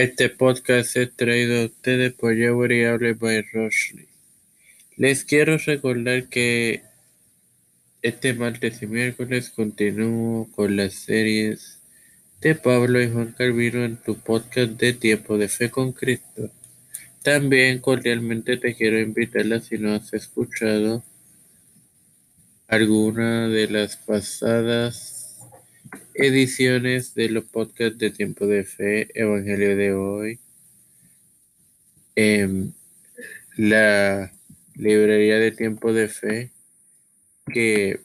Este podcast es traído a ustedes por Jewelry Hable by Roshley. Les quiero recordar que este martes y miércoles continúo con las series de Pablo y Juan Calvino en tu podcast de Tiempo de Fe con Cristo. También cordialmente te quiero invitar a si no has escuchado alguna de las pasadas ediciones de los podcasts de Tiempo de Fe, Evangelio de hoy, en la librería de Tiempo de Fe, que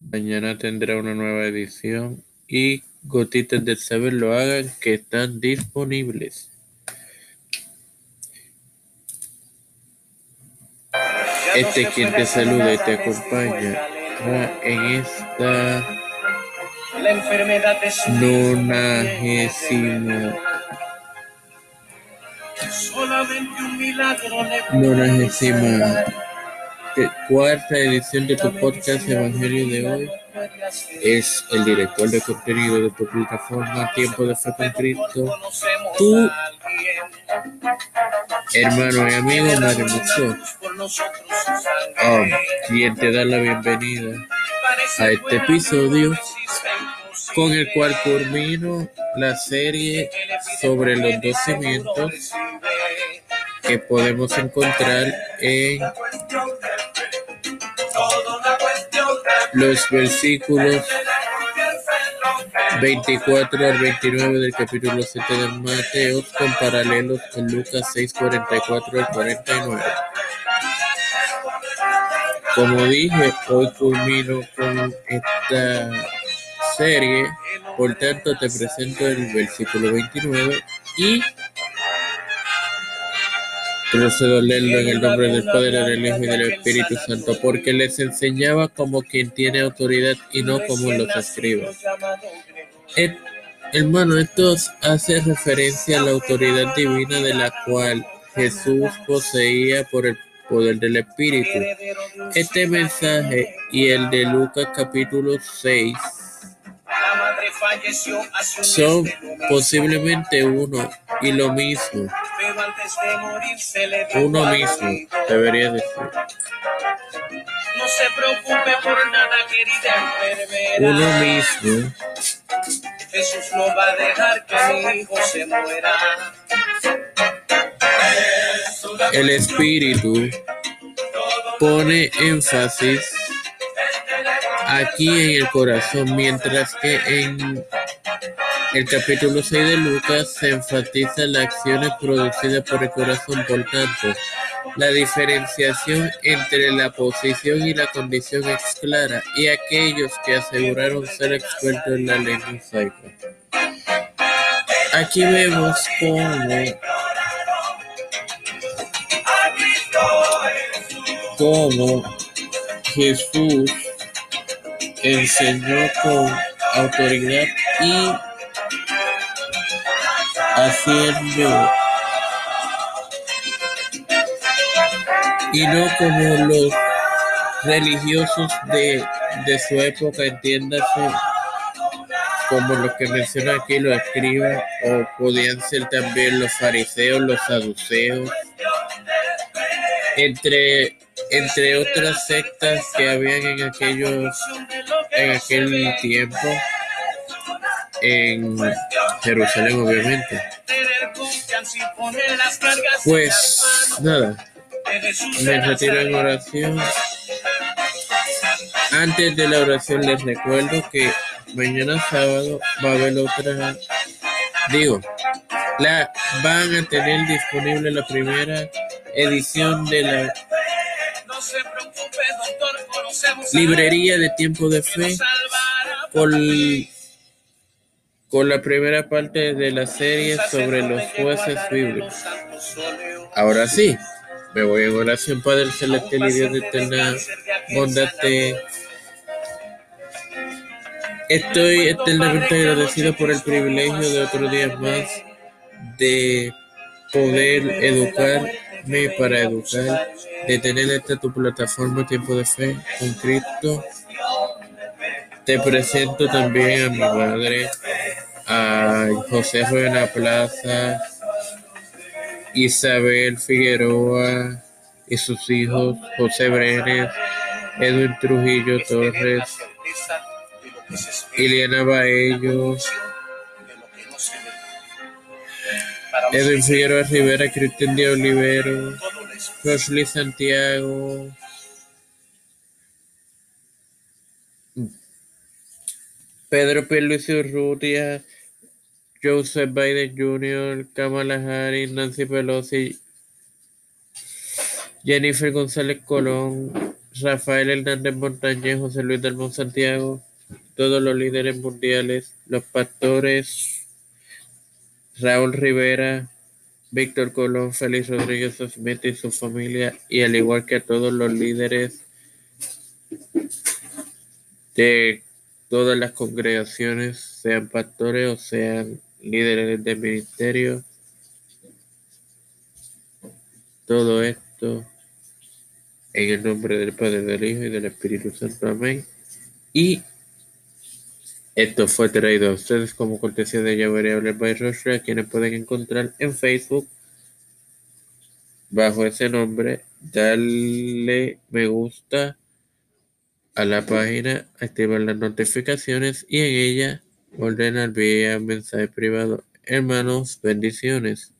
mañana tendrá una nueva edición, y Gotitas del Saber lo hagan, que están disponibles. Este quien te saluda y te acompaña en esta la enfermedad de su nonagésima solamente un milagro le te- cuarta edición de tu podcast Evangelio de hoy. Es el director de contenido de tu plataforma Tiempo de Fe con Cristo, tú, hermano y amigo Mario oh, quien te da la bienvenida a este episodio con el cual culmino la serie sobre los dos cimientos que podemos encontrar en los versículos 24 al 29 del capítulo 7 de Mateo con paralelos con Lucas 6, 44 al 49. Como dije, hoy culmino con esta serie, por tanto te presento el versículo 29 y procedo a leerlo en el nombre del Padre, del Hijo y del Espíritu Santo, porque les enseñaba como quien tiene autoridad y no como los escribas. Eh, hermano, esto hace referencia a la autoridad divina de la cual Jesús poseía por el poder del Espíritu. Este mensaje y el de Lucas capítulo 6 son posiblemente uno y lo mismo, uno mismo, debería decir. No se preocupe por nada, querida enfermera. Uno mismo Jesús no va a dejar que mi hijo se muera. El espíritu pone énfasis aquí en el corazón, mientras que en el capítulo 6 de Lucas se enfatiza las acciones producidas por el corazón. Por tanto, la diferenciación entre la posición y la condición es clara, y aquellos que aseguraron ser expertos en la ley mosaica. Aquí vemos cómo cómo Jesús enseñó con autoridad y haciendo. Y no como los religiosos de, de su época, entiéndase, como los que menciona aquí los escribas, o podían ser también los fariseos, los saduceos, entre, entre otras sectas que habían en aquellos en aquel tiempo en Jerusalén obviamente. Pues nada. Me retiro en oración. Antes de la oración les recuerdo que mañana sábado va a haber otra digo la van a tener disponible la primera edición de la librería de tiempo de fe con, con la primera parte de la serie sobre los jueces bíblicos. Ahora sí, me voy en oración, Padre Celestial y Dios de eterna bondad. Estoy eternamente agradecido por el privilegio de otro día más de poder para educar, de tener esta tu plataforma Tiempo de Fe con Cristo. Te presento también a mi madre, a José Ruena Plaza, Isabel Figueroa y sus hijos José Brenes, Edwin Trujillo Torres, Iliana Baello, Edwin Figueroa Rivera, Cristian de Olivero, Rosly Santiago, Pedro Pierluisi Urrutia, Joseph Biden Jr., Kamala Harris, Nancy Pelosi, Jennifer González Colón, Rafael Hernández Montañez, José Luis del Santiago, todos los líderes mundiales, los pastores, Raúl Rivera, Víctor Colón, Félix Rodríguez Smith y su familia, y al igual que a todos los líderes de todas las congregaciones, sean pastores o sean líderes de ministerio. Todo esto en el nombre del Padre, del Hijo y del Espíritu Santo. Amén. Y esto fue traído a ustedes como cortesía de Yahweh by Roshua, quienes pueden encontrar en Facebook bajo ese nombre. Darle me gusta a la página, activar las notificaciones y en ella ordenar vía mensaje privado. Hermanos, bendiciones.